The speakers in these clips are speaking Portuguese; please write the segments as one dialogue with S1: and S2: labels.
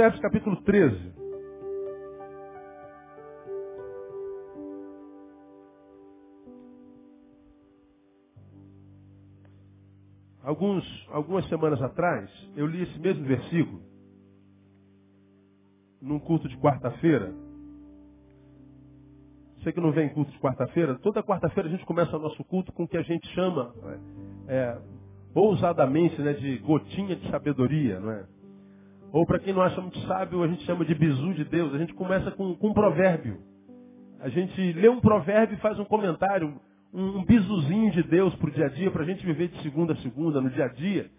S1: Provérbios capítulo 13. Alguns, algumas semanas atrás, eu li esse mesmo versículo num culto de quarta-feira. Você que não vem em culto de quarta-feira, toda quarta-feira a gente começa o nosso culto com o que a gente chama, é, ousadamente, né, de gotinha de sabedoria, não é? Ou para quem não acha muito sábio, a gente chama de bizu de Deus. A gente começa com, com um provérbio. A gente lê um provérbio e faz um comentário, um, um bizuzinho de Deus para o dia a dia, para a gente viver de segunda a segunda, no dia a dia,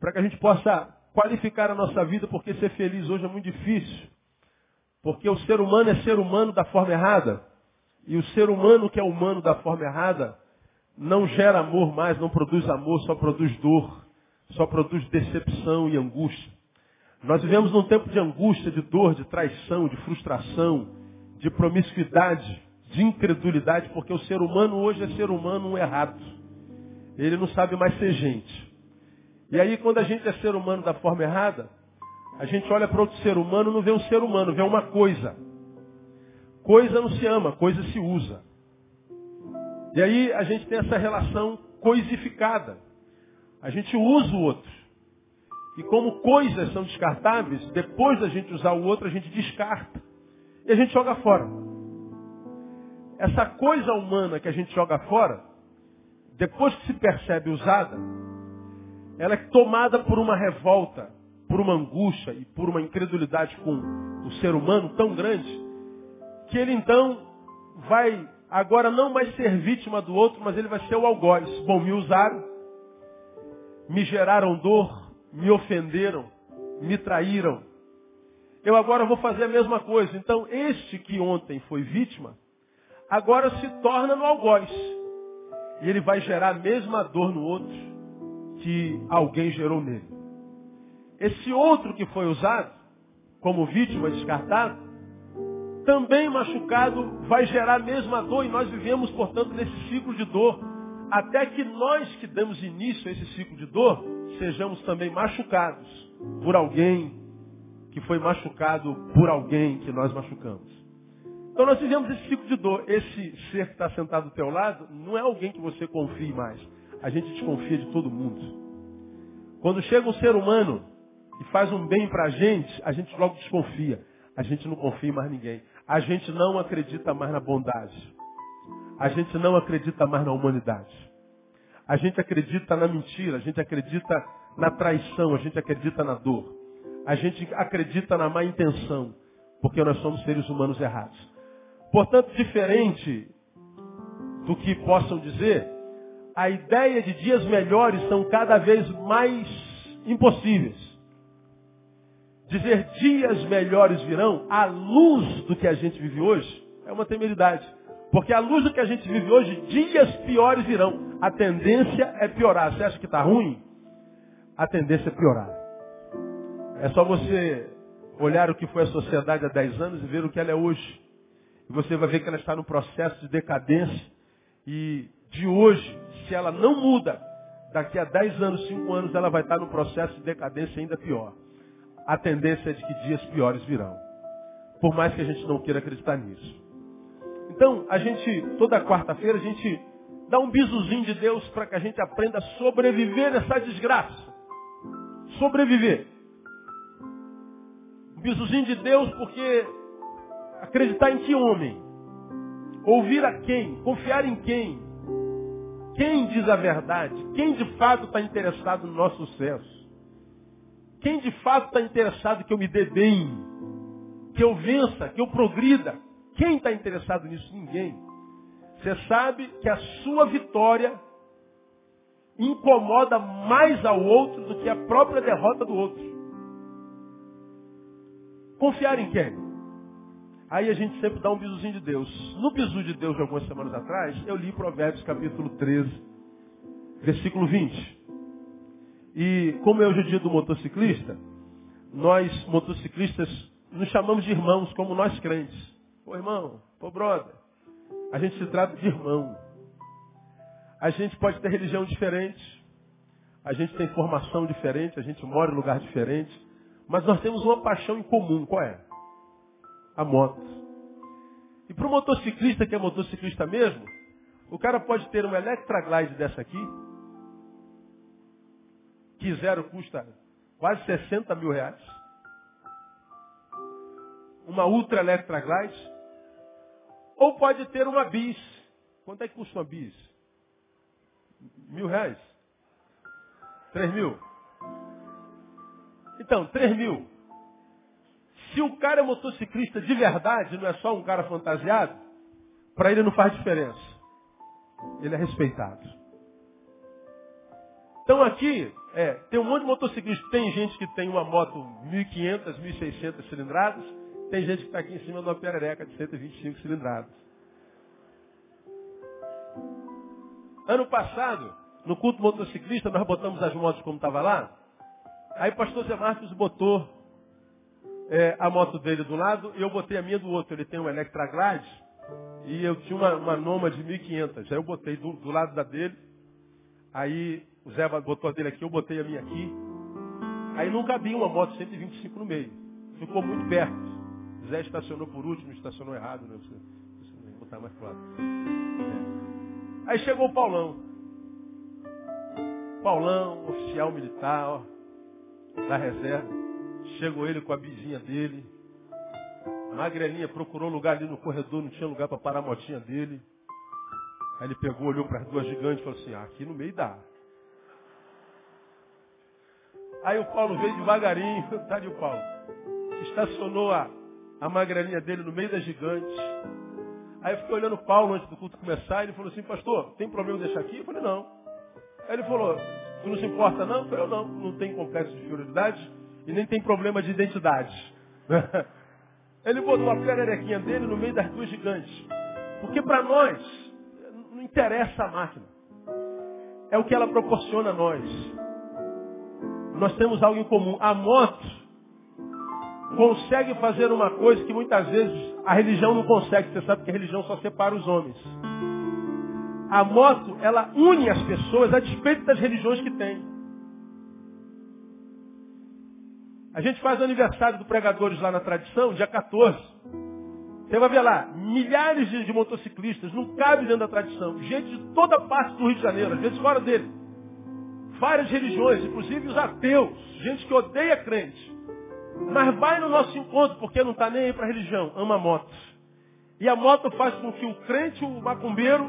S1: para que a gente possa qualificar a nossa vida, porque ser feliz hoje é muito difícil. Porque o ser humano é ser humano da forma errada. E o ser humano que é humano da forma errada não gera amor mais, não produz amor, só produz dor, só produz decepção e angústia. Nós vivemos num tempo de angústia, de dor, de traição, de frustração, de promiscuidade, de incredulidade, porque o ser humano hoje é ser humano errado. Ele não sabe mais ser gente. E aí, quando a gente é ser humano da forma errada, a gente olha para outro ser humano não vê um ser humano, vê uma coisa. Coisa não se ama, coisa se usa. E aí a gente tem essa relação coisificada. A gente usa o outro. E como coisas são descartáveis, depois da gente usar o outro, a gente descarta. E a gente joga fora. Essa coisa humana que a gente joga fora, depois que se percebe usada, ela é tomada por uma revolta, por uma angústia e por uma incredulidade com o ser humano tão grande, que ele então vai agora não mais ser vítima do outro, mas ele vai ser o algoz. Bom, me usaram, me geraram dor, me ofenderam, me traíram. Eu agora vou fazer a mesma coisa. Então, este que ontem foi vítima, agora se torna no algoz. E ele vai gerar a mesma dor no outro que alguém gerou nele. Esse outro que foi usado como vítima descartado, também machucado, vai gerar a mesma dor e nós vivemos, portanto, nesse ciclo de dor até que nós que damos início a esse ciclo de dor, sejamos também machucados por alguém que foi machucado por alguém que nós machucamos. Então nós vivemos esse ciclo de dor. Esse ser que está sentado do teu lado não é alguém que você confie mais. A gente desconfia de todo mundo. Quando chega um ser humano e faz um bem para a gente, a gente logo desconfia. A gente não confia em mais ninguém. A gente não acredita mais na bondade a gente não acredita mais na humanidade. A gente acredita na mentira, a gente acredita na traição, a gente acredita na dor. A gente acredita na má intenção, porque nós somos seres humanos errados. Portanto, diferente do que possam dizer, a ideia de dias melhores são cada vez mais impossíveis. Dizer dias melhores virão, à luz do que a gente vive hoje, é uma temeridade. Porque à luz do que a gente vive hoje, dias piores virão. A tendência é piorar. Você acha que está ruim? A tendência é piorar. É só você olhar o que foi a sociedade há 10 anos e ver o que ela é hoje. E você vai ver que ela está no processo de decadência. E de hoje, se ela não muda, daqui a 10 anos, 5 anos, ela vai estar no processo de decadência ainda pior. A tendência é de que dias piores virão. Por mais que a gente não queira acreditar nisso. Então, a gente, toda quarta-feira, a gente dá um bizuzinho de Deus para que a gente aprenda a sobreviver nessa desgraça. Sobreviver. Um bizuzinho de Deus porque acreditar em que homem? Ouvir a quem? Confiar em quem? Quem diz a verdade? Quem de fato está interessado no nosso sucesso? Quem de fato está interessado que eu me dê bem? Que eu vença, que eu progrida? Quem está interessado nisso? Ninguém. Você sabe que a sua vitória incomoda mais ao outro do que a própria derrota do outro. Confiar em quem? Aí a gente sempre dá um bizuzinho de Deus. No bizu de Deus de algumas semanas atrás, eu li Provérbios capítulo 13, versículo 20. E como é hoje o dia do motociclista, nós motociclistas nos chamamos de irmãos como nós crentes. Pô, irmão, pô, brother, a gente se trata de irmão. A gente pode ter religião diferente, a gente tem formação diferente, a gente mora em lugar diferente, Mas nós temos uma paixão em comum. Qual é? A moto. E para o motociclista que é motociclista mesmo, o cara pode ter uma Electra Glide dessa aqui, que zero custa quase 60 mil reais. Uma Ultra Electra Glide. Ou pode ter uma Bis. Quanto é que custa uma Bis? Mil reais? Três mil? Então, três mil. Se o cara é motociclista de verdade, não é só um cara fantasiado, para ele não faz diferença. Ele é respeitado. Então aqui, é, tem um monte de motociclistas. Tem gente que tem uma moto 1.500, 1.600 cilindradas. Tem gente que está aqui em cima de uma perereca de 125 cilindradas. Ano passado, no culto motociclista, nós botamos as motos como estava lá. Aí o pastor Zé Marcos botou é, a moto dele do lado e eu botei a minha do outro. Ele tem um Electra Glide e eu tinha uma, uma Noma de 1500. Aí eu botei do, do lado da dele. Aí o Zé botou a dele aqui, eu botei a minha aqui. Aí não cabia uma moto 125 no meio. Ficou muito perto. Zé estacionou por último, estacionou errado, né? Vou botar mais claro. É. Aí chegou o Paulão. Paulão, oficial militar, ó, da reserva. Chegou ele com a bizinha dele. Magrelinha procurou lugar ali no corredor, não tinha lugar para parar a motinha dele. Aí ele pegou, olhou para as duas gigantes e falou assim, ah, aqui no meio dá. Aí o Paulo veio devagarinho, tá o Paulo. Estacionou a, a magrelinha dele no meio das gigantes. Aí eu fiquei olhando o Paulo antes do culto começar, e ele falou assim, pastor, tem problema deixar aqui? Eu falei, não. Aí ele falou, tu não se importa não? Eu falei, não, não tem complexo de prioridade e nem tem problema de identidade. ele botou a pererequinha dele no meio das duas gigantes. Porque para nós, não interessa a máquina. É o que ela proporciona a nós. Nós temos algo em comum. A moto consegue fazer uma coisa que muitas vezes a religião não consegue. Você sabe que a religião só separa os homens. A moto, ela une as pessoas a despeito das religiões que tem. A gente faz o aniversário do Pregadores lá na tradição, dia 14. Você vai ver lá, milhares de, motociclistas, não cabe dentro da tradição. Gente de toda parte do Rio de Janeiro, às vezes fora dele. Várias religiões, inclusive os ateus, gente que odeia crente. Mas vai no nosso encontro, porque não está nem aí para a religião, ama motos. E a moto faz com que o crente, o macumbeiro,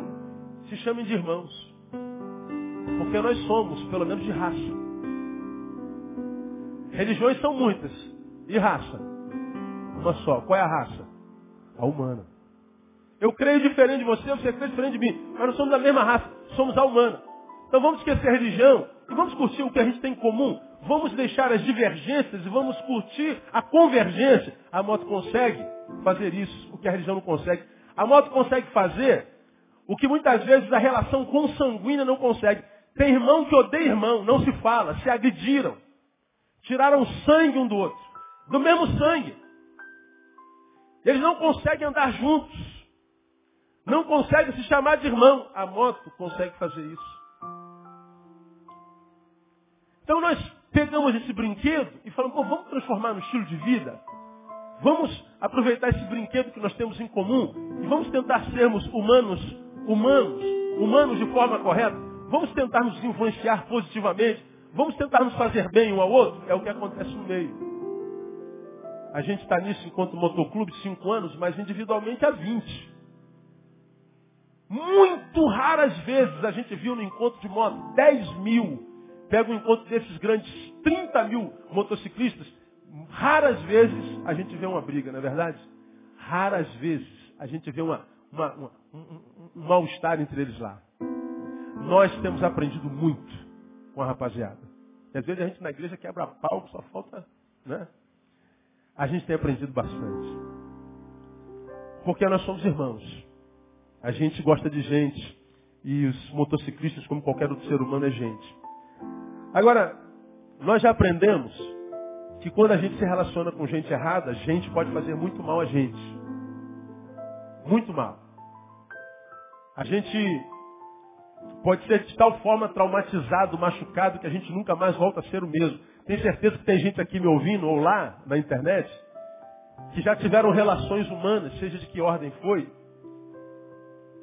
S1: se chamem de irmãos. Porque nós somos, pelo menos de raça. Religiões são muitas. E raça? Uma só. Qual é a raça? A humana. Eu creio diferente de você, você crê diferente de mim. Mas nós somos da mesma raça. Somos a humana. Então vamos esquecer a religião e vamos curtir o que a gente tem em comum. Vamos deixar as divergências e vamos curtir a convergência. A moto consegue fazer isso, o que a religião não consegue. A moto consegue fazer o que muitas vezes a relação consanguínea não consegue. Tem irmão que odeia irmão, não se fala, se agrediram. Tiraram sangue um do outro. Do mesmo sangue. Eles não conseguem andar juntos. Não conseguem se chamar de irmão. A moto consegue fazer isso. Então nós pegamos esse brinquedo e falamos, vamos transformar no estilo de vida. Vamos aproveitar esse brinquedo que nós temos em comum e vamos tentar sermos humanos humanos, humanos de forma correta, vamos tentar nos influenciar positivamente, vamos tentar nos fazer bem um ao outro, é o que acontece no meio. A gente está nisso enquanto motoclube cinco anos, mas individualmente há 20. Muito raras vezes a gente viu no encontro de moto 10 mil. Pega um encontro desses grandes 30 mil motociclistas. Raras vezes a gente vê uma briga, não é verdade? Raras vezes a gente vê uma, uma, uma, um, um mal-estar entre eles lá. Nós temos aprendido muito com a rapaziada. E às vezes a gente na igreja quebra pau, só falta, né? A gente tem aprendido bastante. Porque nós somos irmãos. A gente gosta de gente. E os motociclistas, como qualquer outro ser humano, é gente. Agora, nós já aprendemos que quando a gente se relaciona com gente errada, a gente pode fazer muito mal a gente. Muito mal. A gente pode ser de tal forma traumatizado, machucado, que a gente nunca mais volta a ser o mesmo. Tenho certeza que tem gente aqui me ouvindo ou lá na internet que já tiveram relações humanas, seja de que ordem foi,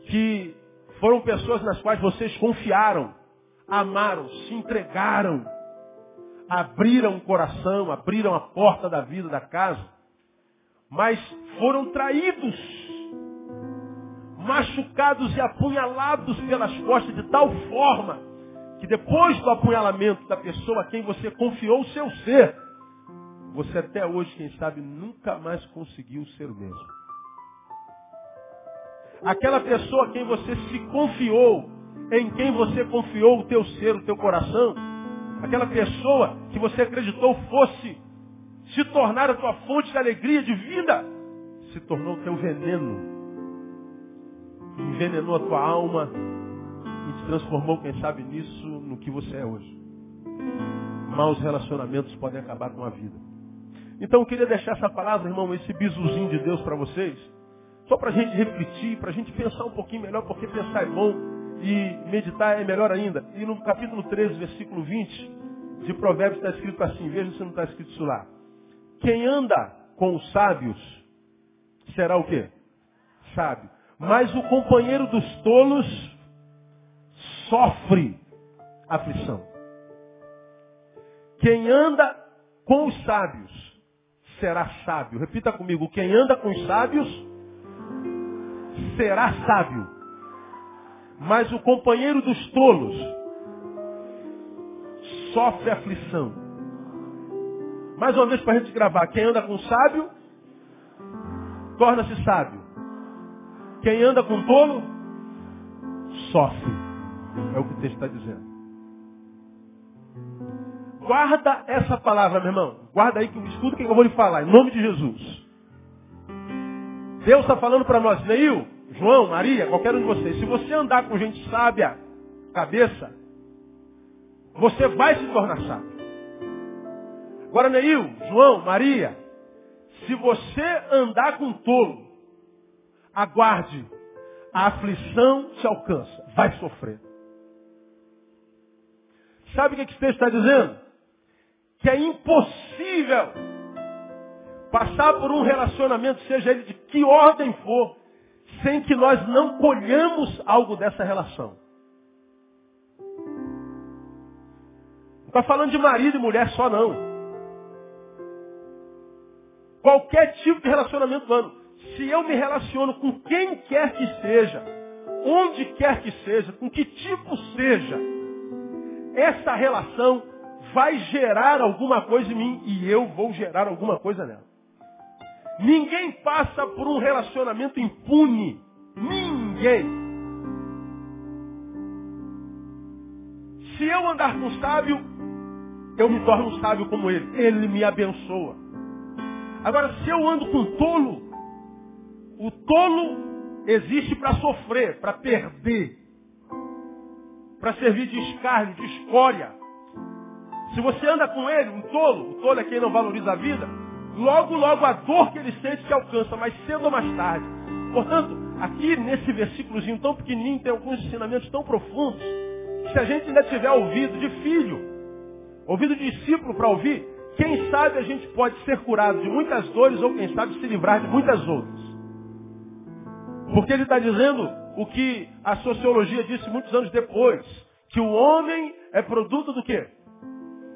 S1: que foram pessoas nas quais vocês confiaram, amaram, se entregaram, abriram o coração, abriram a porta da vida, da casa, mas foram traídos, machucados e apunhalados pelas costas de tal forma que depois do apunhalamento da pessoa a quem você confiou o seu ser, você até hoje, quem sabe, nunca mais conseguiu ser o mesmo. Aquela pessoa a quem você se confiou, em quem você confiou o teu ser, o teu coração, aquela pessoa que você acreditou fosse se tornar a tua fonte de alegria, de vida, se tornou o teu veneno. Envenenou a tua alma e te transformou, quem sabe, nisso, no que você é hoje. Maus relacionamentos podem acabar com a vida. Então eu queria deixar essa palavra, irmão, esse bisuzinho de Deus para vocês, só para a gente refletir, para a gente pensar um pouquinho melhor, porque pensar é bom e meditar é melhor ainda. E no capítulo 13, versículo 20 de Provérbios está escrito assim, veja se não está escrito isso lá. Quem anda com os sábios será o quê? Sábio. Mas o companheiro dos tolos sofre aflição. Quem anda com os sábios será sábio. Repita comigo, quem anda com os sábios será sábio. Mas o companheiro dos tolos sofre aflição. Mais uma vez para a gente gravar. Quem anda com sábio, torna-se sábio. Quem anda com tolo, sofre. É o que o texto está dizendo. Guarda essa palavra, meu irmão. Guarda aí que escuta o que eu vou lhe falar, em nome de Jesus. Deus está falando para nós, Neil, João, Maria, qualquer um de vocês. Se você andar com gente sábia, cabeça, você vai se tornar sábio. Agora, Neil, João, Maria, se você andar com tolo, aguarde, a aflição te alcança, vai sofrer. Sabe o que esse texto está dizendo? que é impossível passar por um relacionamento, seja ele de que ordem for, sem que nós não colhamos algo dessa relação. Não está falando de marido e mulher só não. Qualquer tipo de relacionamento humano. Se eu me relaciono com quem quer que seja, onde quer que seja, com que tipo seja, essa relação vai gerar alguma coisa em mim e eu vou gerar alguma coisa nela. Ninguém passa por um relacionamento impune. Ninguém. Se eu andar com sábio, eu me torno sábio como ele. Ele me abençoa. Agora, se eu ando com tolo, o tolo existe para sofrer, para perder, para servir de escárnio, de escória. Se você anda com ele, um tolo, o tolo é quem não valoriza a vida, logo, logo a dor que ele sente te alcança, mais cedo ou mais tarde. Portanto, aqui nesse versículozinho tão pequenininho tem alguns ensinamentos tão profundos, que se a gente ainda tiver ouvido de filho, ouvido de discípulo para ouvir, quem sabe a gente pode ser curado de muitas dores ou quem sabe se livrar de muitas outras. Porque ele está dizendo o que a sociologia disse muitos anos depois, que o homem é produto do quê?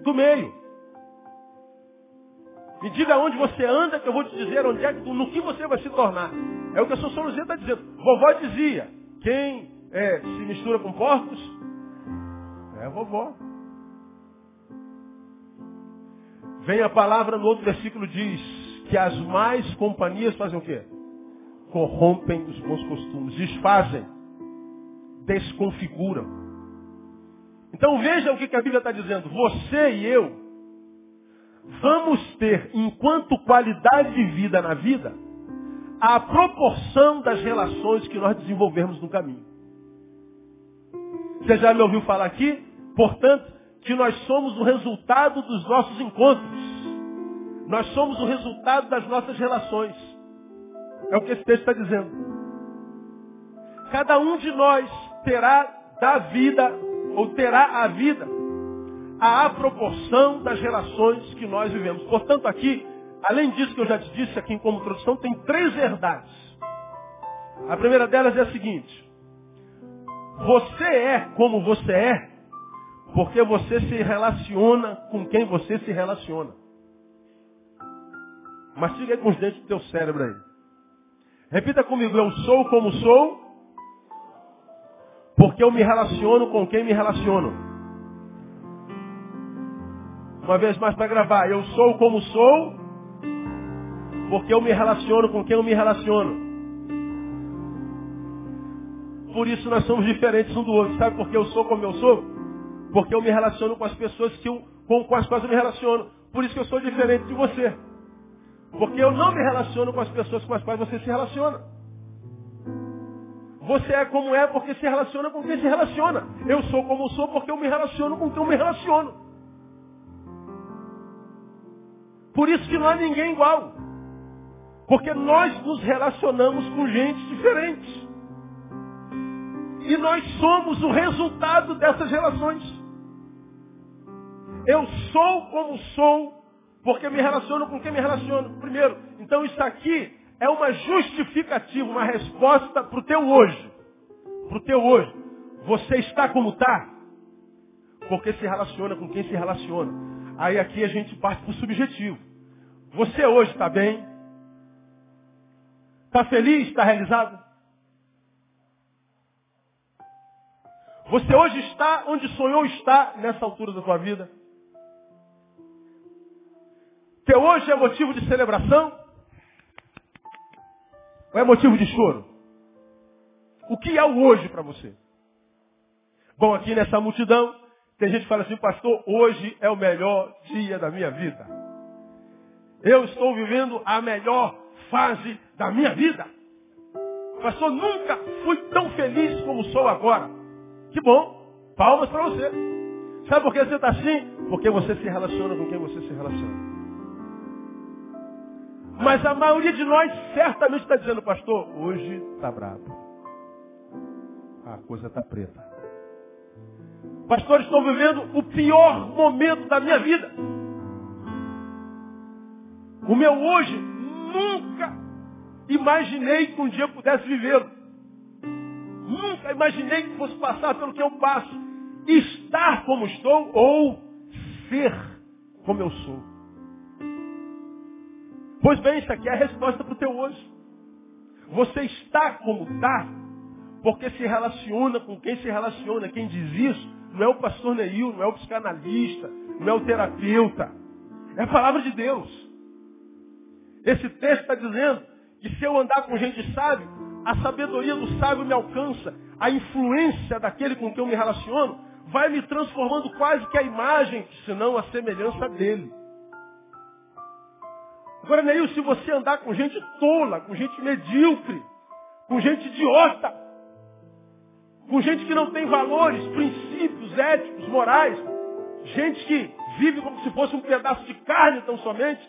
S1: do meio. Me diga onde você anda, que eu vou te dizer onde é, no que você vai se tornar. É o que a sociologia está dizendo. Vovó dizia, quem é, se mistura com porcos, é vovó. Vem a palavra no outro versículo diz que as mais companhias fazem o quê? Corrompem os bons costumes, desfazem, desconfiguram. Então veja o que a Bíblia está dizendo. Você e eu vamos ter, enquanto qualidade de vida na vida, a proporção das relações que nós desenvolvermos no caminho. Você já me ouviu falar aqui? Portanto, que nós somos o resultado dos nossos encontros. Nós somos o resultado das nossas relações. É o que esse texto está dizendo. Cada um de nós terá da vida ou terá a vida à proporção das relações que nós vivemos. Portanto, aqui, além disso que eu já te disse aqui como introdução, tem três verdades. A primeira delas é a seguinte: você é como você é, porque você se relaciona com quem você se relaciona. Mastiga aí com os dentes do teu cérebro aí. Repita comigo, eu sou como sou, porque eu me relaciono com quem me relaciono. Uma vez mais para gravar, eu sou como sou, porque eu me relaciono com quem eu me relaciono. Por isso nós somos diferentes um do outro. Sabe por que eu sou como eu sou? Porque eu me relaciono com as pessoas que eu, com as quais eu me relaciono. Por isso que eu sou diferente de você. Porque eu não me relaciono com as pessoas com as quais você se relaciona. Você é como é porque se relaciona com quem se relaciona. Eu sou como sou porque eu me relaciono com quem eu me relaciono. Por isso que não há ninguém igual. Porque nós nos relacionamos com gente diferente. E nós somos o resultado dessas relações. Eu sou como sou porque me relaciono com quem me relaciono. Primeiro, então isso aqui é uma justificativa, uma resposta para o teu hoje. Para o teu hoje. Você está como está? Porque se relaciona com quem se relaciona. Aí aqui a gente parte para o subjetivo. Você hoje está bem? Está feliz? Está realizado? Você hoje está onde sonhou estar nessa altura da sua vida? Que hoje é motivo de celebração? Ou é motivo de choro? O que é o hoje para você? Bom, aqui nessa multidão, tem gente que fala assim, pastor, hoje é o melhor dia da minha vida. Eu estou vivendo a melhor fase da minha vida. Pastor, nunca fui tão feliz como sou agora. Que bom. Palmas para você. Sabe por que você está assim? Porque você se relaciona com quem você se relaciona. Mas a maioria de nós certamente está dizendo, pastor, hoje está brabo. A coisa está preta. Pastor, estou vivendo o pior momento da minha vida. O meu hoje nunca imaginei que um dia pudesse viver. Nunca imaginei que fosse passar pelo que eu passo. Estar como estou ou ser como eu sou. Pois bem, isso aqui é a resposta para o teu hoje. Você está como está, porque se relaciona com quem se relaciona. Quem diz isso não é o pastor Neil, não é o psicanalista, não é o terapeuta. É a palavra de Deus. Esse texto está dizendo que se eu andar com gente sábia, a sabedoria do sábio me alcança. A influência daquele com quem eu me relaciono vai me transformando quase que a imagem, se não a semelhança dele. Agora, Neil, se você andar com gente tola, com gente medíocre, com gente idiota, com gente que não tem valores, princípios éticos, morais, gente que vive como se fosse um pedaço de carne tão somente,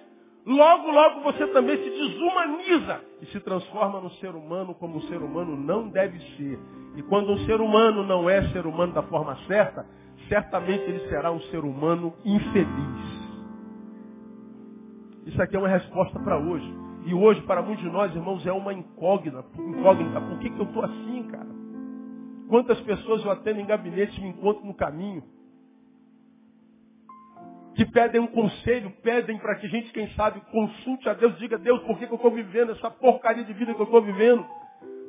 S1: logo, logo você também se desumaniza e se transforma no ser humano como um ser humano não deve ser. E quando um ser humano não é ser humano da forma certa, certamente ele será um ser humano infeliz. Isso aqui é uma resposta para hoje. E hoje, para muitos de nós, irmãos, é uma incógnita. incógnita. Por que, que eu estou assim, cara? Quantas pessoas eu atendo em gabinete e me encontro no caminho? Que pedem um conselho, pedem para que a gente, quem sabe, consulte a Deus, diga, Deus, por que, que eu estou vivendo essa porcaria de vida que eu estou vivendo?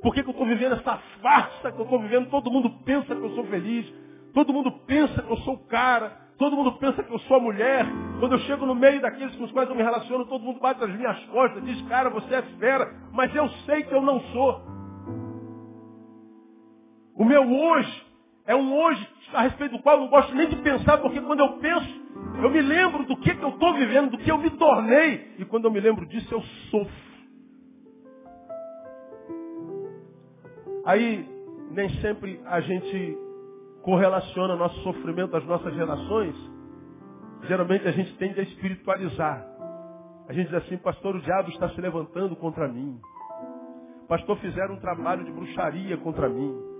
S1: Por que, que eu estou vivendo essa farsa que eu estou vivendo? Todo mundo pensa que eu sou feliz. Todo mundo pensa que eu sou o cara. Todo mundo pensa que eu sou a mulher. Quando eu chego no meio daqueles com os quais eu me relaciono, todo mundo bate nas minhas costas, diz, cara, você é fera, mas eu sei que eu não sou. O meu hoje é um hoje a respeito do qual eu não gosto nem de pensar, porque quando eu penso, eu me lembro do que, que eu estou vivendo, do que eu me tornei. E quando eu me lembro disso, eu sofro. Aí, nem sempre a gente correlaciona nosso sofrimento às nossas relações, geralmente a gente tende a espiritualizar. A gente diz assim, pastor, o diabo está se levantando contra mim. Pastor, fizeram um trabalho de bruxaria contra mim.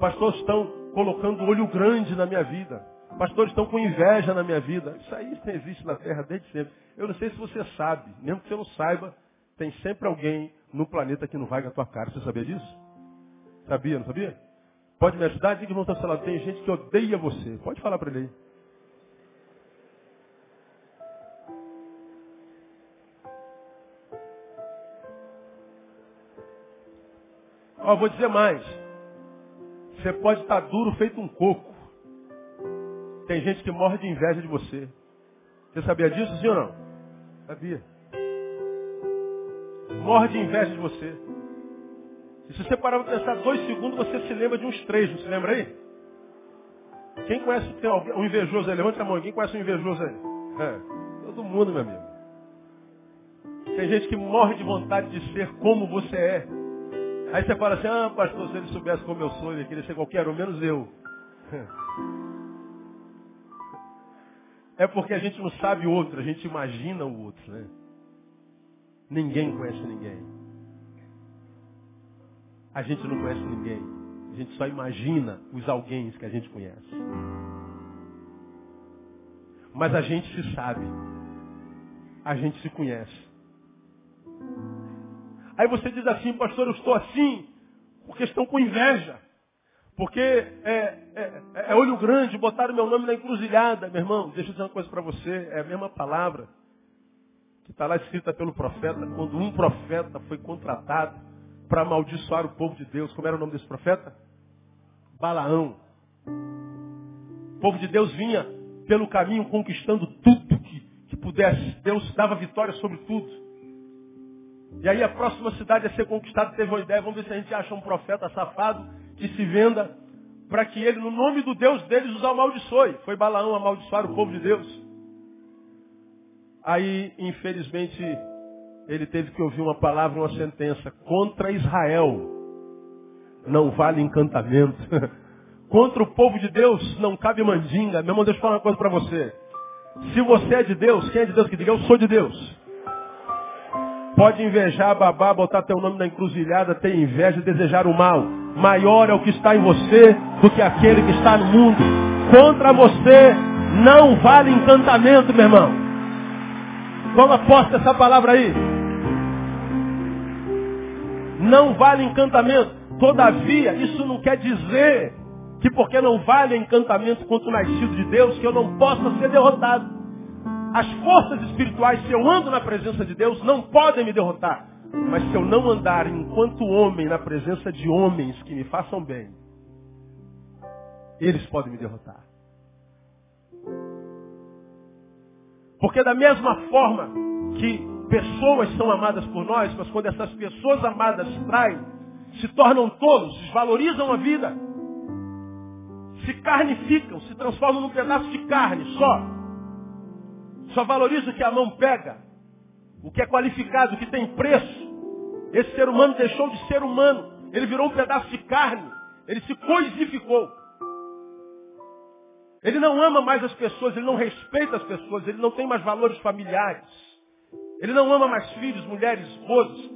S1: Pastor, estão colocando olho grande na minha vida. pastores estão com inveja na minha vida. Isso aí existe na terra desde sempre. Eu não sei se você sabe, mesmo que você não saiba, tem sempre alguém no planeta que não vai com a tua cara. Você sabia disso? Sabia, não sabia? Pode me ajudar? Diga, irmão, tá tem gente que odeia você. Pode falar para ele aí. Ó, vou dizer mais. Você pode estar duro feito um coco. Tem gente que morre de inveja de você. Você sabia disso, sim ou não? Sabia. Morre de inveja de você. E se você parar para pensar dois segundos, você se lembra de uns três, não se lembra aí? Quem conhece tem um invejoso aí? Levanta a mão. Quem conhece um invejoso aí? É, todo mundo, meu amigo. Tem gente que morre de vontade de ser como você é. Aí você fala assim, ah, pastor, se ele soubesse como eu sou, ele queria ser qualquer um, menos eu. É porque a gente não sabe o outro, a gente imagina o outro, né? Ninguém conhece ninguém. A gente não conhece ninguém. A gente só imagina os alguém que a gente conhece. Mas a gente se sabe. A gente se conhece. Aí você diz assim, pastor, eu estou assim, porque estão com inveja. Porque é, é, é olho grande, botaram meu nome na encruzilhada. Meu irmão, deixa eu dizer uma coisa para você. É a mesma palavra que está lá escrita pelo profeta, quando um profeta foi contratado para amaldiçoar o povo de Deus. Como era o nome desse profeta? Balaão. O povo de Deus vinha pelo caminho conquistando tudo que, que pudesse. Deus dava vitória sobre tudo. E aí a próxima cidade a ser conquistada teve uma ideia, vamos ver se a gente acha um profeta safado que se venda para que ele, no nome do Deus deles, os amaldiçoe. Foi Balaão amaldiçoar o povo de Deus. Aí, infelizmente, ele teve que ouvir uma palavra, uma sentença. Contra Israel não vale encantamento. Contra o povo de Deus não cabe mandinga. Meu irmão, deixa eu falar uma coisa para você. Se você é de Deus, quem é de Deus que diga, eu sou de Deus. Pode invejar, babar, botar teu nome na encruzilhada, ter inveja, desejar o mal. Maior é o que está em você do que aquele que está no mundo. Contra você não vale encantamento, meu irmão. Toma posse dessa palavra aí. Não vale encantamento. Todavia, isso não quer dizer que porque não vale encantamento contra o nascido de Deus, que eu não possa ser derrotado. As forças espirituais, se eu ando na presença de Deus, não podem me derrotar. Mas se eu não andar enquanto homem na presença de homens que me façam bem, eles podem me derrotar. Porque da mesma forma que pessoas são amadas por nós, mas quando essas pessoas amadas traem, se tornam tolos, desvalorizam a vida, se carnificam, se transformam num pedaço de carne só, só valoriza o que a mão pega, o que é qualificado, o que tem preço. Esse ser humano deixou de ser humano. Ele virou um pedaço de carne. Ele se coisificou. Ele não ama mais as pessoas, ele não respeita as pessoas, ele não tem mais valores familiares. Ele não ama mais filhos, mulheres, esposos,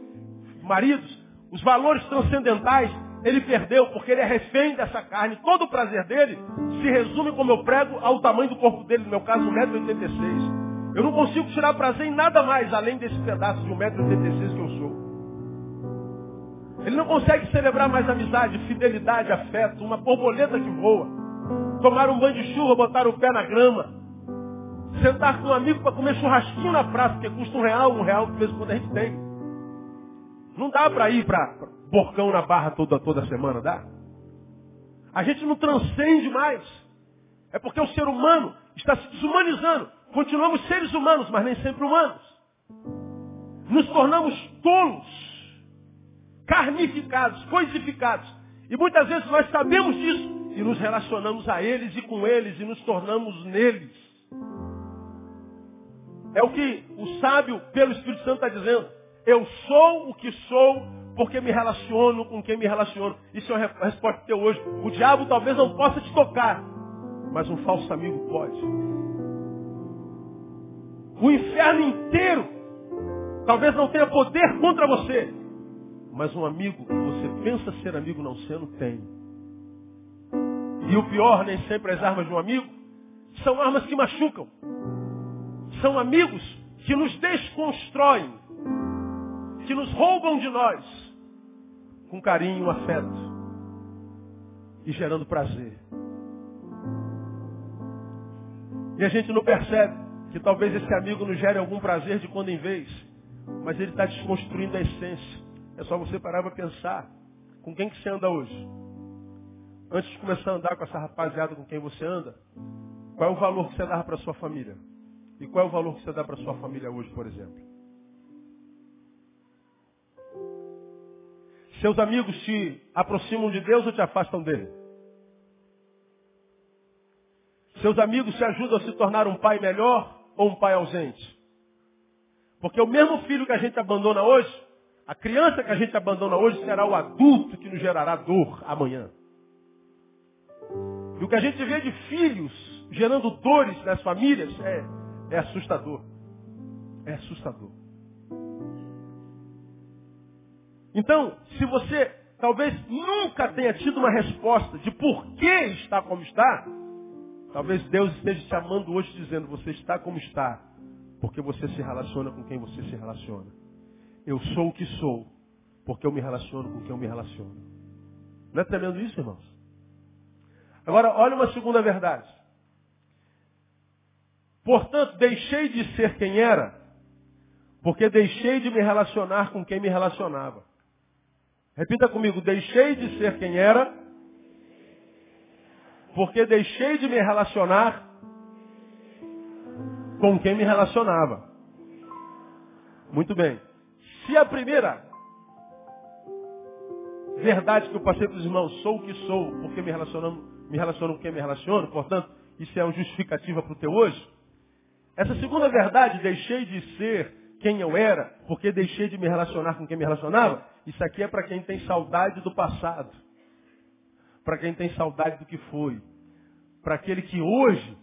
S1: maridos. Os valores transcendentais ele perdeu porque ele é refém dessa carne. Todo o prazer dele se resume, como eu prego, ao tamanho do corpo dele, no meu caso, 1,86m. Eu não consigo tirar prazer em nada mais além desse pedaço de 1,86m que eu sou. Ele não consegue celebrar mais amizade, fidelidade, afeto, uma borboleta que voa. Tomar um banho de chuva, botar o pé na grama. Sentar com um amigo para comer churrasquinho na praça, que custa um real, um real de vez em quando a gente tem. Não dá para ir para porcão na barra toda, toda semana, dá? A gente não transcende mais. É porque o ser humano está se desumanizando. Continuamos seres humanos, mas nem sempre humanos. Nos tornamos tolos, carnificados, coisificados. E muitas vezes nós sabemos disso e nos relacionamos a eles e com eles e nos tornamos neles. É o que o sábio, pelo Espírito Santo, está dizendo. Eu sou o que sou porque me relaciono com quem me relaciono. Isso é a resposta teu hoje. O diabo talvez não possa te tocar, mas um falso amigo pode. O inferno inteiro talvez não tenha poder contra você. Mas um amigo que você pensa ser amigo não sendo, tem. E o pior, nem sempre as armas de um amigo são armas que machucam. São amigos que nos desconstroem, que nos roubam de nós, com carinho, afeto e gerando prazer. E a gente não percebe que talvez esse amigo nos gere algum prazer de quando em vez, mas ele está desconstruindo a essência. É só você parar para pensar. Com quem que você anda hoje? Antes de começar a andar com essa rapaziada com quem você anda, qual é o valor que você dá para sua família? E qual é o valor que você dá para sua família hoje, por exemplo? Seus amigos te aproximam de Deus ou te afastam dele? Seus amigos te ajudam a se tornar um pai melhor ou um pai ausente? Porque o mesmo filho que a gente abandona hoje, a criança que a gente abandona hoje será o adulto que nos gerará dor amanhã. E o que a gente vê de filhos gerando dores nas famílias é, é assustador. É assustador. Então, se você talvez nunca tenha tido uma resposta de por que está como está, talvez Deus esteja te chamando hoje dizendo, você está como está, porque você se relaciona com quem você se relaciona. Eu sou o que sou, porque eu me relaciono com quem eu me relaciono. Não é tremendo isso, irmãos? Agora, olha uma segunda verdade. Portanto, deixei de ser quem era, porque deixei de me relacionar com quem me relacionava. Repita comigo, deixei de ser quem era, porque deixei de me relacionar com quem me relacionava. Muito bem. Se a primeira verdade que eu passei para os irmãos, sou o que sou, porque me relacionando me relaciono com quem me relaciono, portanto, isso é uma justificativa para o teu hoje. Essa segunda verdade, deixei de ser quem eu era, porque deixei de me relacionar com quem me relacionava, isso aqui é para quem tem saudade do passado. Para quem tem saudade do que foi. Para aquele que hoje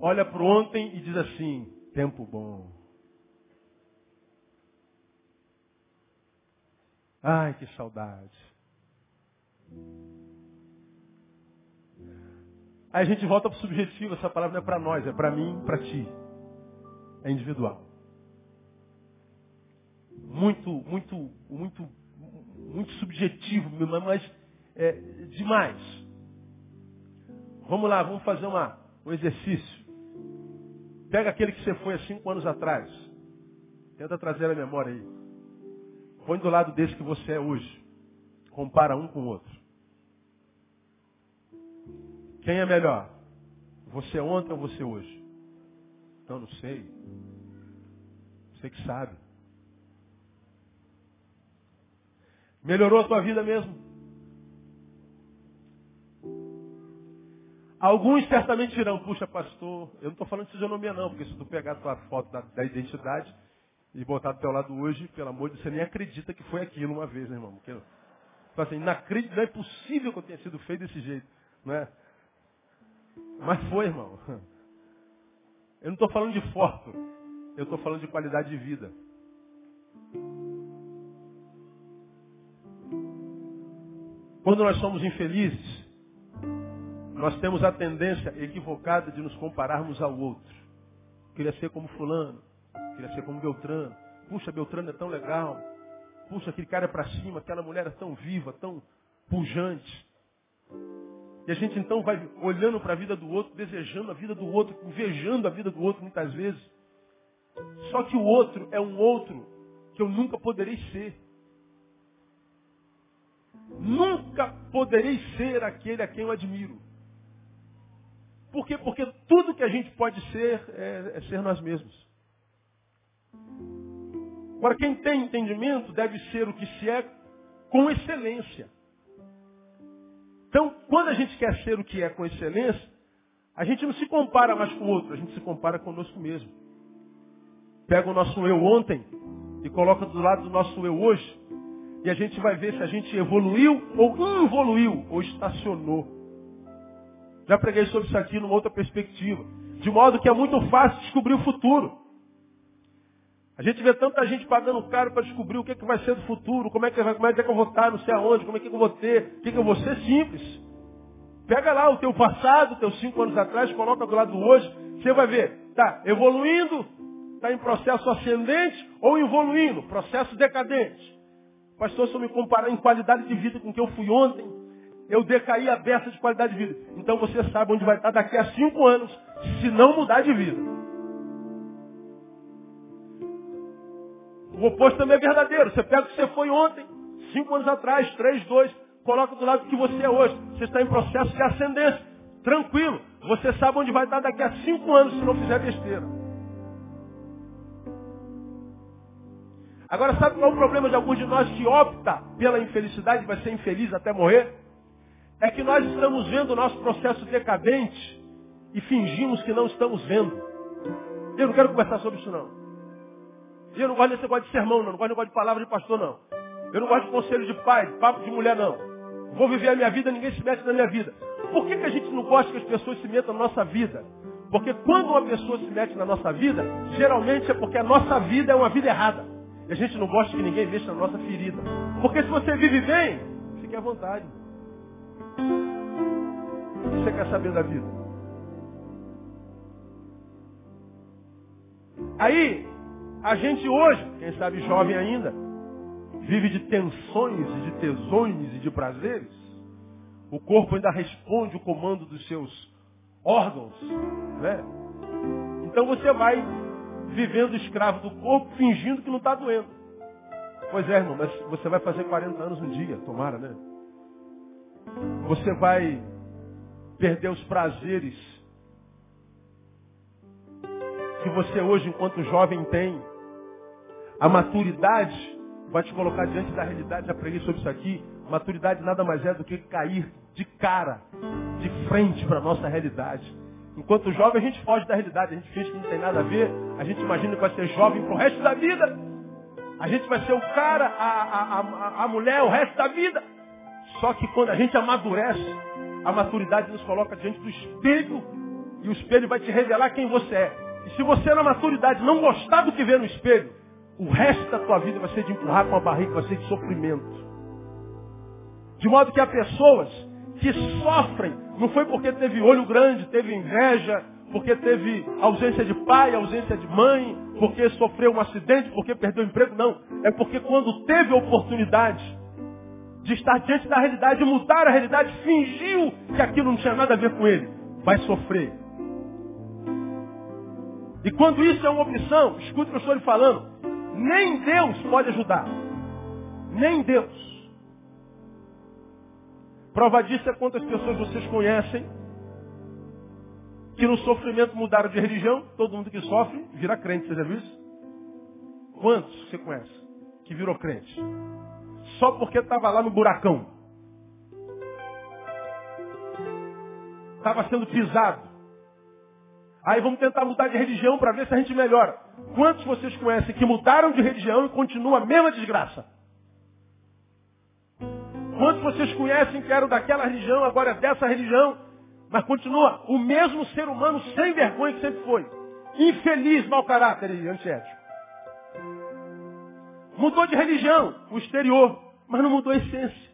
S1: olha para ontem e diz assim, tempo bom. Ai, que saudade. Aí a gente volta para o subjetivo, essa palavra não é para nós, é para mim, para ti. É individual. Muito, muito, muito, muito subjetivo, mas é demais. Vamos lá, vamos fazer uma, um exercício. Pega aquele que você foi há cinco anos atrás. Tenta trazer a memória aí. Põe do lado desse que você é hoje. Compara um com o outro. Quem é melhor? Você ontem ou você hoje? Então não sei. Você que sabe. Melhorou a tua vida mesmo? Alguns certamente dirão, puxa pastor, eu não estou falando de fisionomia não, porque se tu pegar a tua foto da, da, identidade e botar do teu lado hoje, pelo amor de Deus, você nem acredita que foi aquilo uma vez, né, irmão? Porque, assim, não, não é possível que eu tenha sido feito desse jeito. Não é? Mas foi, irmão. Eu não estou falando de foto. Eu estou falando de qualidade de vida. Quando nós somos infelizes, nós temos a tendência equivocada de nos compararmos ao outro. Queria ser como fulano, queria ser como Beltrano. Puxa, Beltrano é tão legal. Puxa, aquele cara é para cima, aquela mulher é tão viva, tão pujante. E a gente então vai olhando para a vida do outro, desejando a vida do outro, invejando a vida do outro muitas vezes. Só que o outro é um outro que eu nunca poderei ser. Nunca poderei ser aquele a quem eu admiro. Por quê? Porque tudo que a gente pode ser é, é ser nós mesmos. Agora, quem tem entendimento deve ser o que se é com excelência. Então, quando a gente quer ser o que é com excelência, a gente não se compara mais com o outro, a gente se compara conosco mesmo. Pega o nosso eu ontem e coloca do lado do nosso eu hoje, e a gente vai ver se a gente evoluiu ou involuiu, ou estacionou. Já preguei sobre isso aqui numa outra perspectiva. De modo que é muito fácil descobrir o futuro. A gente vê tanta gente pagando caro para descobrir o que, é que vai ser do futuro, como é que, como é que eu vou estar, não sei aonde, como é que eu vou ter, o que, que eu vou ser simples. Pega lá o teu passado, teus cinco anos atrás, coloca do lado do hoje, você vai ver, tá evoluindo, está em processo ascendente ou evoluindo, processo decadente. Pastor, se eu me comparar em qualidade de vida com o que eu fui ontem, eu decaí a beça de qualidade de vida. Então você sabe onde vai estar daqui a cinco anos, se não mudar de vida. O oposto também é verdadeiro. Você pega o que você foi ontem, cinco anos atrás, três, dois, coloca do lado do que você é hoje. Você está em processo de ascendência. Tranquilo. Você sabe onde vai estar daqui a cinco anos se não fizer besteira. Agora, sabe qual é o problema de alguns de nós que opta pela infelicidade vai ser infeliz até morrer? É que nós estamos vendo o nosso processo decadente e fingimos que não estamos vendo. Eu não quero conversar sobre isso não. Eu não gosto desse negócio de sermão, não. Não gosto de negócio de palavra de pastor, não. Eu não gosto de conselho de pai, de papo de mulher, não. Vou viver a minha vida, ninguém se mete na minha vida. Por que, que a gente não gosta que as pessoas se metam na nossa vida? Porque quando uma pessoa se mete na nossa vida, geralmente é porque a nossa vida é uma vida errada. E a gente não gosta que ninguém mexa na nossa ferida. Porque se você vive bem, fique à vontade. O que você quer saber da vida? Aí, a gente hoje, quem sabe jovem ainda, vive de tensões e de tesões e de prazeres. O corpo ainda responde o comando dos seus órgãos. Né? Então você vai vivendo escravo do corpo, fingindo que não está doendo. Pois é, irmão, mas você vai fazer 40 anos um dia, tomara, né? Você vai perder os prazeres que você hoje, enquanto jovem, tem. A maturidade vai te colocar diante da realidade. Preguei sobre isso aqui. Maturidade nada mais é do que cair de cara, de frente para a nossa realidade. Enquanto jovem, a gente foge da realidade. A gente finge que não tem nada a ver. A gente imagina que vai ser jovem para o resto da vida. A gente vai ser o cara, a, a, a, a mulher, o resto da vida. Só que quando a gente amadurece, a maturidade nos coloca diante do espelho e o espelho vai te revelar quem você é. E se você na maturidade não gostar do que vê no espelho, o resto da tua vida vai ser de empurrar com a barriga, vai ser de sofrimento. De modo que há pessoas que sofrem, não foi porque teve olho grande, teve inveja, porque teve ausência de pai, ausência de mãe, porque sofreu um acidente, porque perdeu o emprego, não. É porque quando teve oportunidade de estar diante da realidade, de mudar a realidade, fingiu que aquilo não tinha nada a ver com ele. Vai sofrer. E quando isso é uma opção, escute o que eu estou lhe falando, nem Deus pode ajudar. Nem Deus. Prova disso é quantas pessoas vocês conhecem que no sofrimento mudaram de religião. Todo mundo que sofre vira crente, você já viu isso? Quantos você conhece que virou crente? Só porque estava lá no buracão. Estava sendo pisado. Aí vamos tentar mudar de religião para ver se a gente melhora. Quantos vocês conhecem que mudaram de religião e continua a mesma desgraça? Quantos vocês conhecem que eram daquela religião, agora é dessa religião, mas continua o mesmo ser humano sem vergonha que sempre foi? Infeliz, mau caráter e antiético. Mudou de religião, o exterior, mas não mudou a essência.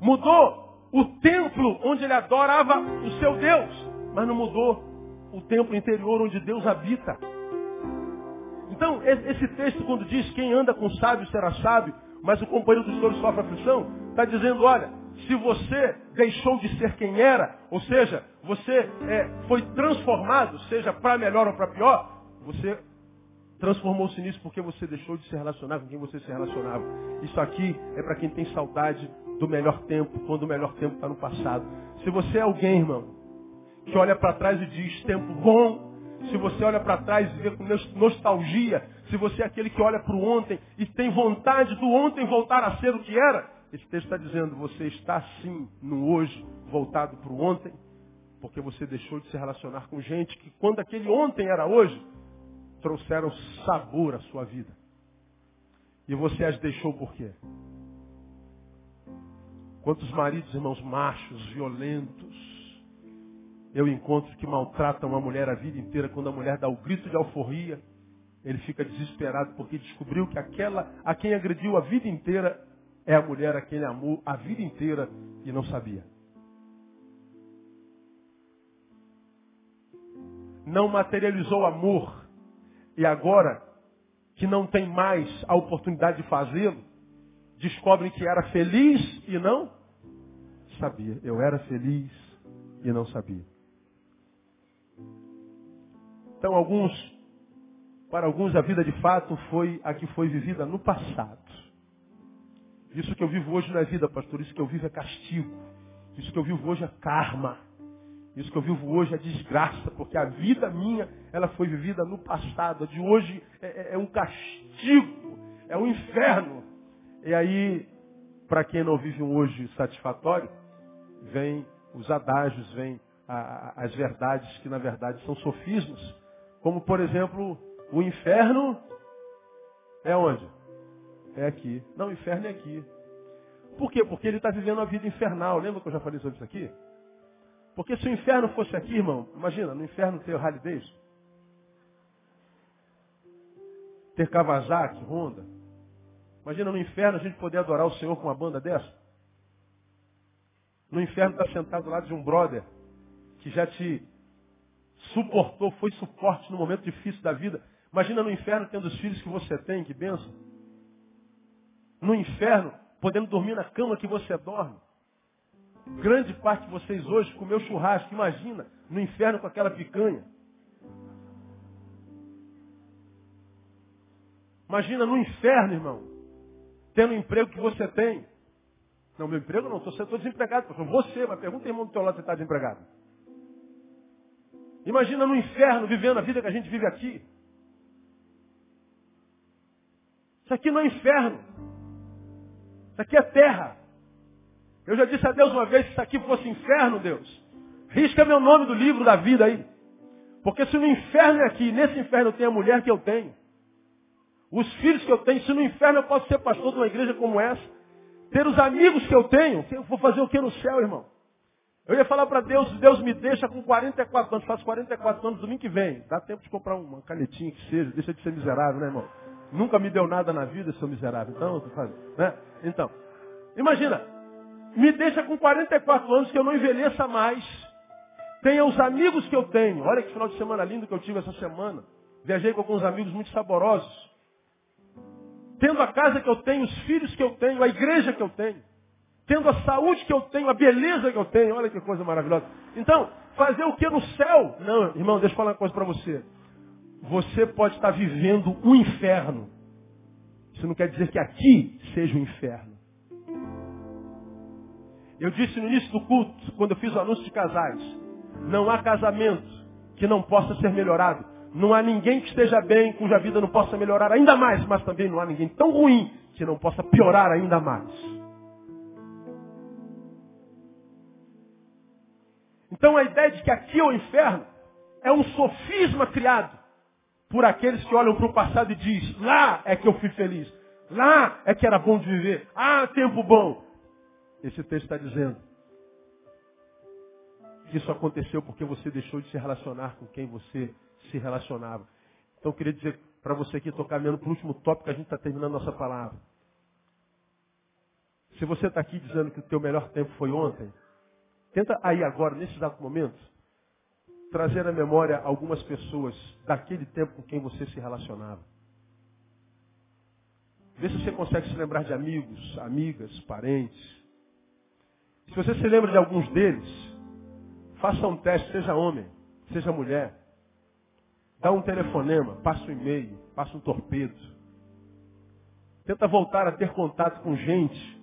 S1: Mudou o templo onde ele adorava o seu Deus, mas não mudou o templo interior onde Deus habita. Então, esse texto, quando diz quem anda com sábio será sábio, mas o companheiro do Senhor sofre aflição, está dizendo, olha, se você deixou de ser quem era, ou seja, você é, foi transformado, seja para melhor ou para pior, você transformou-se nisso porque você deixou de se relacionar com quem você se relacionava. Isso aqui é para quem tem saudade do melhor tempo, quando o melhor tempo está no passado. Se você é alguém, irmão, que olha para trás e diz tempo bom, se você olha para trás e vê com nostalgia, se você é aquele que olha para o ontem e tem vontade do ontem voltar a ser o que era, esse texto está dizendo, você está sim no hoje voltado para o ontem, porque você deixou de se relacionar com gente que quando aquele ontem era hoje, trouxeram sabor à sua vida. E você as deixou por quê? Quantos maridos, irmãos, machos, violentos, eu encontro que maltratam a mulher a vida inteira, quando a mulher dá o grito de alforria, ele fica desesperado porque descobriu que aquela a quem agrediu a vida inteira é a mulher a quem ele amou a vida inteira e não sabia. Não materializou amor e agora que não tem mais a oportunidade de fazê-lo, descobrem que era feliz e não sabia. Eu era feliz e não sabia. Então, alguns, para alguns, a vida de fato foi a que foi vivida no passado. Isso que eu vivo hoje não é vida, pastor. Isso que eu vivo é castigo. Isso que eu vivo hoje é karma. Isso que eu vivo hoje é desgraça, porque a vida minha, ela foi vivida no passado. A de hoje é, é, é um castigo, é um inferno. E aí, para quem não vive um hoje satisfatório, vem os adágios, vem a, as verdades que na verdade são sofismas. Como por exemplo, o inferno é onde? É aqui. Não, o inferno é aqui. Por quê? Porque ele está vivendo uma vida infernal. Lembra que eu já falei sobre isso aqui? Porque se o inferno fosse aqui, irmão, imagina, no inferno ter o Davidson, ter Kawasaki, Honda. Imagina no inferno a gente poder adorar o Senhor com uma banda dessa. No inferno está sentado do lado de um brother que já te suportou, foi suporte no momento difícil da vida. Imagina no inferno tendo os filhos que você tem, que benção. No inferno, podendo dormir na cama que você dorme. Grande parte de vocês hoje comeu churrasco, imagina, no inferno com aquela picanha. Imagina no inferno, irmão, tendo o emprego que você tem. Não, meu emprego não, estou desempregado. Pastor. Você, mas pergunta irmão do teu lado se está desempregado. Imagina no inferno vivendo a vida que a gente vive aqui. Isso aqui não é inferno. Isso aqui é terra. Eu já disse a Deus uma vez, se isso aqui fosse inferno, Deus, risca meu nome do livro da vida aí. Porque se no inferno é aqui, nesse inferno eu tenho a mulher que eu tenho, os filhos que eu tenho, se no inferno eu posso ser pastor de uma igreja como essa, ter os amigos que eu tenho, eu vou fazer o que no céu, irmão? Eu ia falar para Deus, Deus me deixa com 44 anos, faço 44 anos domingo que vem. Dá tempo de comprar uma canetinha que seja, deixa de ser miserável, né, irmão? Nunca me deu nada na vida, sou miserável. Então, né? Então, imagina, me deixa com 44 anos que eu não envelheça mais. Tenha os amigos que eu tenho. Olha que final de semana lindo que eu tive essa semana. Viajei com alguns amigos muito saborosos tendo a casa que eu tenho, os filhos que eu tenho, a igreja que eu tenho, tendo a saúde que eu tenho, a beleza que eu tenho, olha que coisa maravilhosa. Então, fazer o que no céu? Não, irmão, deixa eu falar uma coisa para você. Você pode estar vivendo um inferno. Isso não quer dizer que aqui seja o um inferno. Eu disse no início do culto, quando eu fiz o anúncio de casais, não há casamento que não possa ser melhorado. Não há ninguém que esteja bem, cuja vida não possa melhorar ainda mais, mas também não há ninguém tão ruim que não possa piorar ainda mais. Então a ideia de que aqui é o inferno é um sofisma criado por aqueles que olham para o passado e diz, lá é que eu fui feliz, lá é que era bom de viver, ah, tempo bom. Esse texto está dizendo que isso aconteceu porque você deixou de se relacionar com quem você se relacionava. Então eu queria dizer para você aqui, estou caminhando para o último tópico, que a gente está terminando nossa palavra. Se você está aqui dizendo que o teu melhor tempo foi ontem, tenta aí agora, nesse exato momento, trazer à memória algumas pessoas daquele tempo com quem você se relacionava. Vê se você consegue se lembrar de amigos, amigas, parentes. Se você se lembra de alguns deles, faça um teste, seja homem, seja mulher. Dá um telefonema, passa um e-mail, passa um torpedo. Tenta voltar a ter contato com gente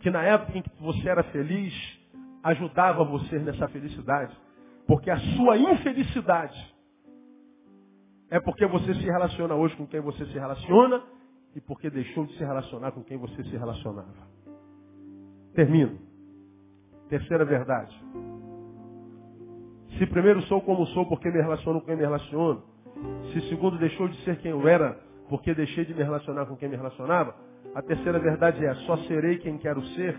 S1: que na época em que você era feliz, ajudava você nessa felicidade. Porque a sua infelicidade é porque você se relaciona hoje com quem você se relaciona e porque deixou de se relacionar com quem você se relacionava. Termino. Terceira verdade. Se primeiro sou como sou porque me relaciono com quem me relaciono. Se segundo deixou de ser quem eu era porque deixei de me relacionar com quem me relacionava. A terceira verdade é, só serei quem quero ser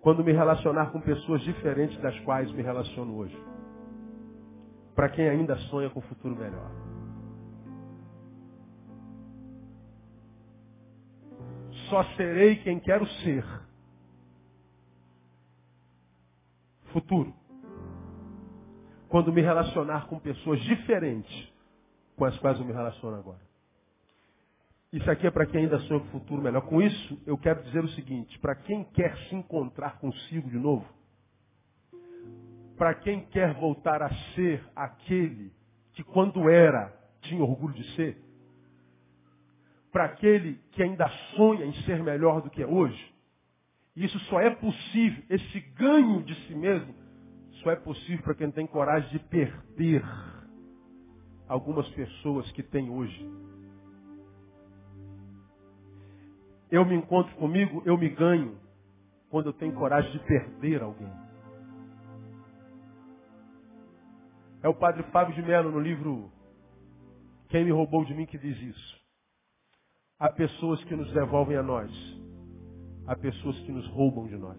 S1: quando me relacionar com pessoas diferentes das quais me relaciono hoje. Para quem ainda sonha com um futuro melhor. só serei quem quero ser. Futuro. Quando me relacionar com pessoas diferentes com as quais eu me relaciono agora. Isso aqui é para quem ainda sonha com o futuro melhor. Com isso, eu quero dizer o seguinte: para quem quer se encontrar consigo de novo, para quem quer voltar a ser aquele que quando era tinha orgulho de ser, para aquele que ainda sonha em ser melhor do que é hoje, isso só é possível, esse ganho de si mesmo, só é possível para quem tem coragem de perder algumas pessoas que tem hoje. Eu me encontro comigo, eu me ganho quando eu tenho coragem de perder alguém. É o padre Fábio de Mello no livro Quem me roubou de mim que diz isso. Há pessoas que nos devolvem a nós. Há pessoas que nos roubam de nós.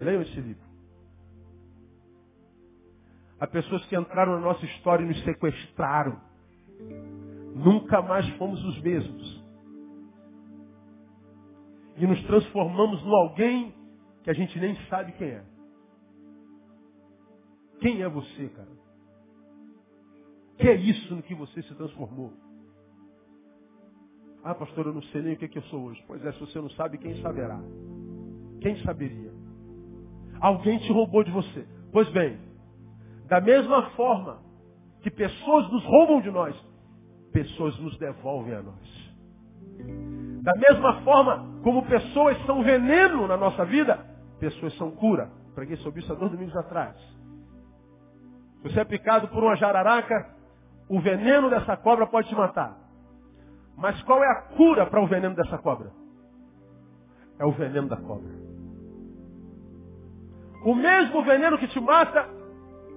S1: Leiam esse livro. Há pessoas que entraram na nossa história e nos sequestraram. Nunca mais fomos os mesmos. E nos transformamos no alguém que a gente nem sabe quem é. Quem é você, cara? Que é isso no que você se transformou? Ah, pastor, eu não sei nem o que, que eu sou hoje. Pois é, se você não sabe, quem saberá? Quem saberia? Alguém te roubou de você. Pois bem, da mesma forma que pessoas nos roubam de nós, pessoas nos devolvem a nós. Da mesma forma como pessoas são veneno na nossa vida, pessoas são cura. Preguei sobre isso há dois domingos atrás. Você é picado por uma jararaca, o veneno dessa cobra pode te matar. Mas qual é a cura para o veneno dessa cobra? É o veneno da cobra. O mesmo veneno que te mata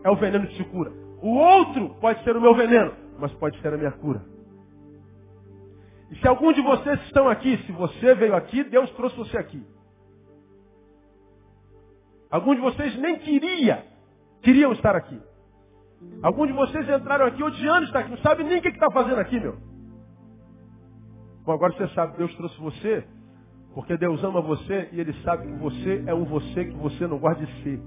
S1: é o veneno que te cura. O outro pode ser o meu veneno, mas pode ser a minha cura. E se algum de vocês estão aqui, se você veio aqui, Deus trouxe você aqui. Alguns de vocês nem queria, queriam estar aqui. Alguns de vocês entraram aqui odiando estar aqui, não sabe nem o que está fazendo aqui, meu. Bom, agora você sabe, Deus trouxe você, porque Deus ama você e Ele sabe que você é um você que você não gosta de ser.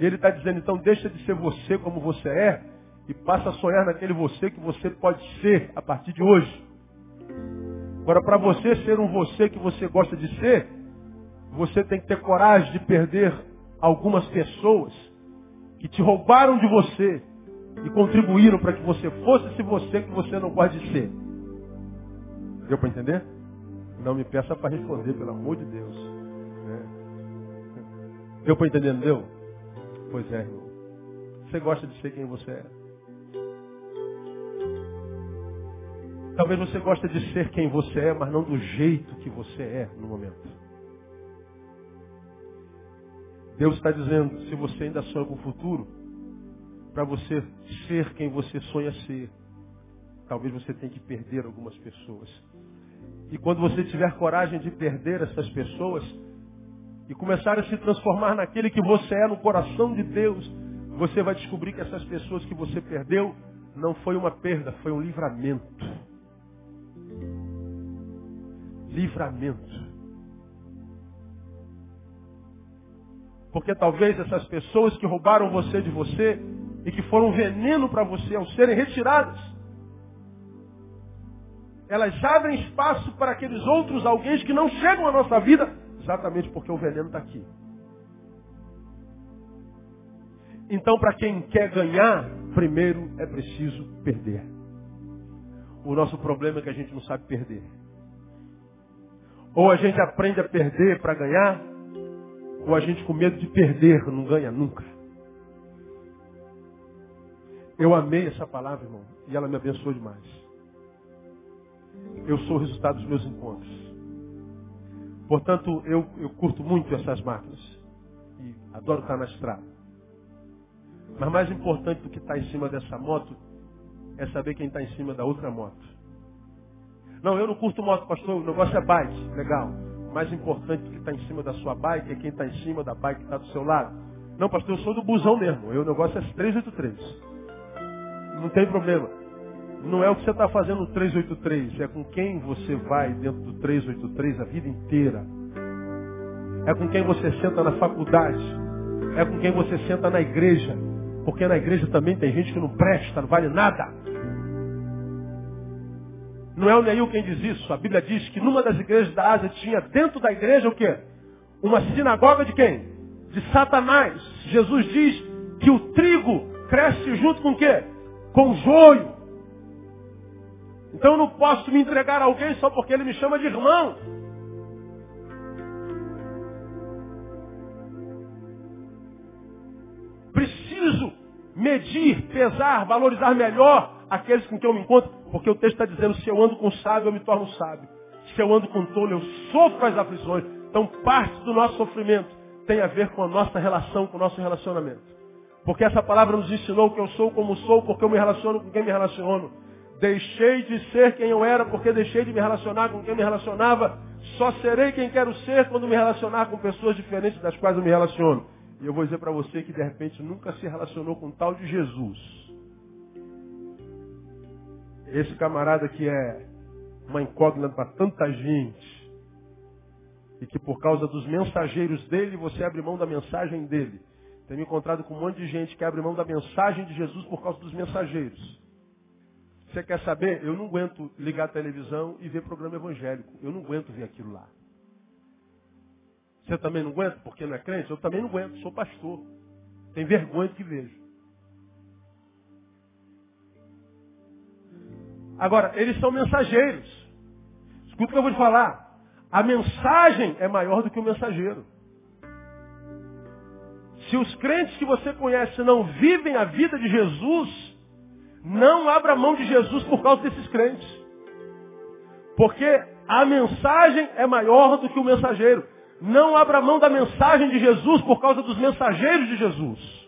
S1: E Ele está dizendo, então deixa de ser você como você é e passa a sonhar naquele você que você pode ser a partir de hoje. Agora, para você ser um você que você gosta de ser, você tem que ter coragem de perder algumas pessoas que te roubaram de você e contribuíram para que você fosse esse você que você não gosta de ser. Deu para entender? Não me peça para responder, pelo amor de Deus. É. Deu para entender, não deu? Pois é, irmão. Você gosta de ser quem você é. Talvez você goste de ser quem você é, mas não do jeito que você é no momento. Deus está dizendo, se você ainda sonha com o futuro, para você ser quem você sonha ser, talvez você tenha que perder algumas pessoas. E quando você tiver coragem de perder essas pessoas e começar a se transformar naquele que você é no coração de Deus, você vai descobrir que essas pessoas que você perdeu não foi uma perda, foi um livramento. Livramento. Porque talvez essas pessoas que roubaram você de você e que foram veneno para você ao serem retiradas, elas abrem espaço para aqueles outros alguém que não chegam à nossa vida, exatamente porque o veneno está aqui. Então, para quem quer ganhar, primeiro é preciso perder. O nosso problema é que a gente não sabe perder. Ou a gente aprende a perder para ganhar, ou a gente com medo de perder não ganha nunca. Eu amei essa palavra, irmão, e ela me abençoou demais. Eu sou o resultado dos meus encontros. Portanto, eu, eu curto muito essas máquinas. E adoro estar na estrada. Mas mais importante do que estar em cima dessa moto é saber quem está em cima da outra moto. Não, eu não curto moto, pastor. O negócio é bike. Legal. Mais importante do que estar em cima da sua bike é quem está em cima da bike que está do seu lado. Não, pastor, eu sou do busão mesmo. Eu, o negócio é 383. Não tem problema. Não é o que você está fazendo no 383, é com quem você vai dentro do 383 a vida inteira. É com quem você senta na faculdade. É com quem você senta na igreja. Porque na igreja também tem gente que não presta, não vale nada. Não é o Neil quem diz isso. A Bíblia diz que numa das igrejas da Ásia tinha dentro da igreja o quê? Uma sinagoga de quem? De Satanás. Jesus diz que o trigo cresce junto com o quê? Com o joio. Então eu não posso me entregar a alguém só porque ele me chama de irmão. Preciso medir, pesar, valorizar melhor aqueles com quem eu me encontro, porque o texto está dizendo, se eu ando com sábio, eu me torno sábio. Se eu ando com tolo, eu sofro as aflições. Então parte do nosso sofrimento tem a ver com a nossa relação, com o nosso relacionamento. Porque essa palavra nos ensinou que eu sou como sou, porque eu me relaciono com quem me relaciono. Deixei de ser quem eu era porque deixei de me relacionar com quem me relacionava. Só serei quem quero ser quando me relacionar com pessoas diferentes das quais eu me relaciono. E eu vou dizer para você que de repente nunca se relacionou com tal de Jesus. Esse camarada que é uma incógnita para tanta gente. E que por causa dos mensageiros dele, você abre mão da mensagem dele. Tenho encontrado com um monte de gente que abre mão da mensagem de Jesus por causa dos mensageiros. Você quer saber? Eu não aguento ligar a televisão e ver programa evangélico. Eu não aguento ver aquilo lá. Você também não aguenta porque não é crente? Eu também não aguento, sou pastor. Tem vergonha do que vejo. Agora, eles são mensageiros. Escuta o que eu vou te falar. A mensagem é maior do que o mensageiro. Se os crentes que você conhece não vivem a vida de Jesus, não abra mão de Jesus por causa desses crentes. Porque a mensagem é maior do que o mensageiro. Não abra mão da mensagem de Jesus por causa dos mensageiros de Jesus.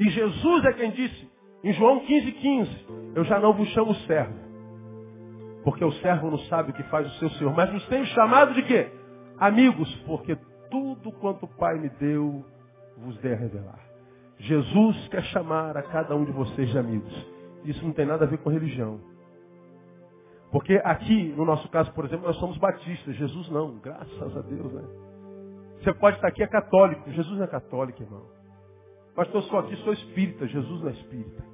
S1: E Jesus é quem disse, em João 15,15, 15, eu já não vos chamo servo, porque o servo não sabe o que faz o seu Senhor, mas nos tenho chamado de quê? Amigos, porque tudo quanto o Pai me deu, vos dê a revelar. Jesus quer chamar a cada um de vocês de amigos. Isso não tem nada a ver com religião. Porque aqui, no nosso caso, por exemplo, nós somos batistas. Jesus não, graças a Deus, né? Você pode estar aqui, é católico. Jesus não é católico, irmão. Pastor, eu sou aqui, sou espírita. Jesus não é espírita.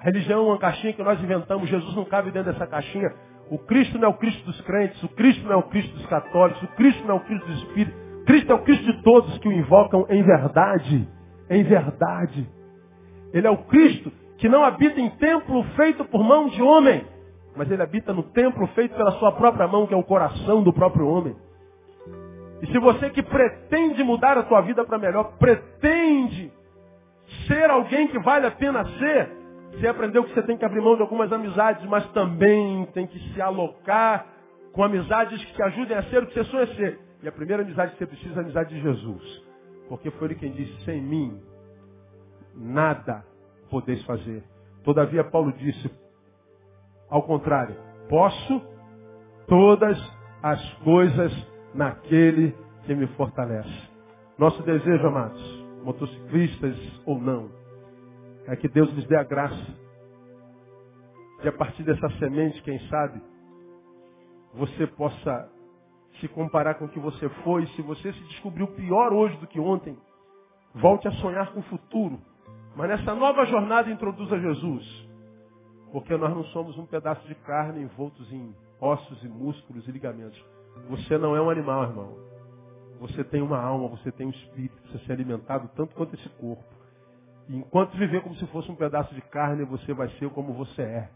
S1: A religião é uma caixinha que nós inventamos. Jesus não cabe dentro dessa caixinha. O Cristo não é o Cristo dos crentes. O Cristo não é o Cristo dos católicos. O Cristo não é o Cristo dos espíritos. Cristo é o Cristo de todos que o invocam em verdade. Em verdade. Ele é o Cristo que não habita em templo feito por mão de homem, mas ele habita no templo feito pela sua própria mão, que é o coração do próprio homem. E se você que pretende mudar a sua vida para melhor, pretende ser alguém que vale a pena ser, você aprendeu que você tem que abrir mão de algumas amizades, mas também tem que se alocar com amizades que te ajudem a ser o que você sonha ser. E a primeira amizade que você precisa é a amizade de Jesus. Porque foi ele quem disse, sem mim, nada podeis fazer. Todavia, Paulo disse, ao contrário, posso todas as coisas naquele que me fortalece. Nosso desejo, amados, motociclistas ou não, é que Deus lhes dê a graça de a partir dessa semente, quem sabe, você possa se comparar com o que você foi, se você se descobriu pior hoje do que ontem, volte a sonhar com o futuro. Mas nessa nova jornada introduza Jesus. Porque nós não somos um pedaço de carne envoltos em ossos e músculos e ligamentos. Você não é um animal, irmão. Você tem uma alma, você tem um espírito, precisa ser alimentado tanto quanto esse corpo. E enquanto viver como se fosse um pedaço de carne, você vai ser como você é.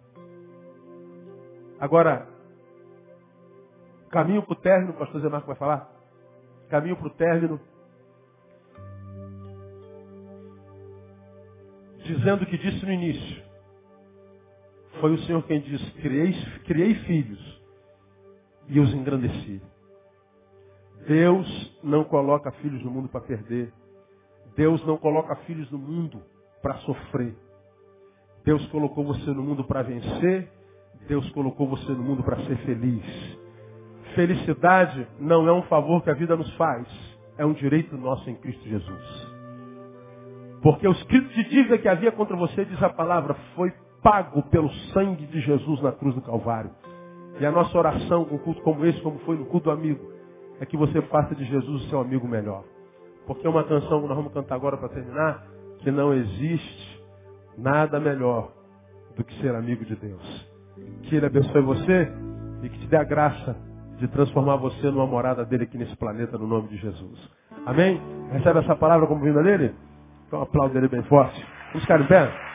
S1: Agora, Caminho para o término, o pastor Zé Marco vai falar. Caminho para o término. Dizendo o que disse no início. Foi o Senhor quem disse, criei, criei filhos e os engrandeci. Deus não coloca filhos no mundo para perder. Deus não coloca filhos no mundo para sofrer. Deus colocou você no mundo para vencer. Deus colocou você no mundo para ser feliz. Felicidade não é um favor que a vida nos faz, é um direito nosso em Cristo Jesus. Porque o escrito de dívida que havia contra você, diz a palavra, foi pago pelo sangue de Jesus na cruz do Calvário. E a nossa oração com um culto como esse, como foi no culto do amigo, é que você faça de Jesus o seu amigo melhor. Porque é uma canção que nós vamos cantar agora para terminar, que não existe nada melhor do que ser amigo de Deus. Que Ele abençoe você e que te dê a graça de transformar você numa morada dele aqui nesse planeta, no nome de Jesus. Amém? Recebe essa palavra como vinda dele? Então aplaude ele bem forte. Vamos ficar em pé?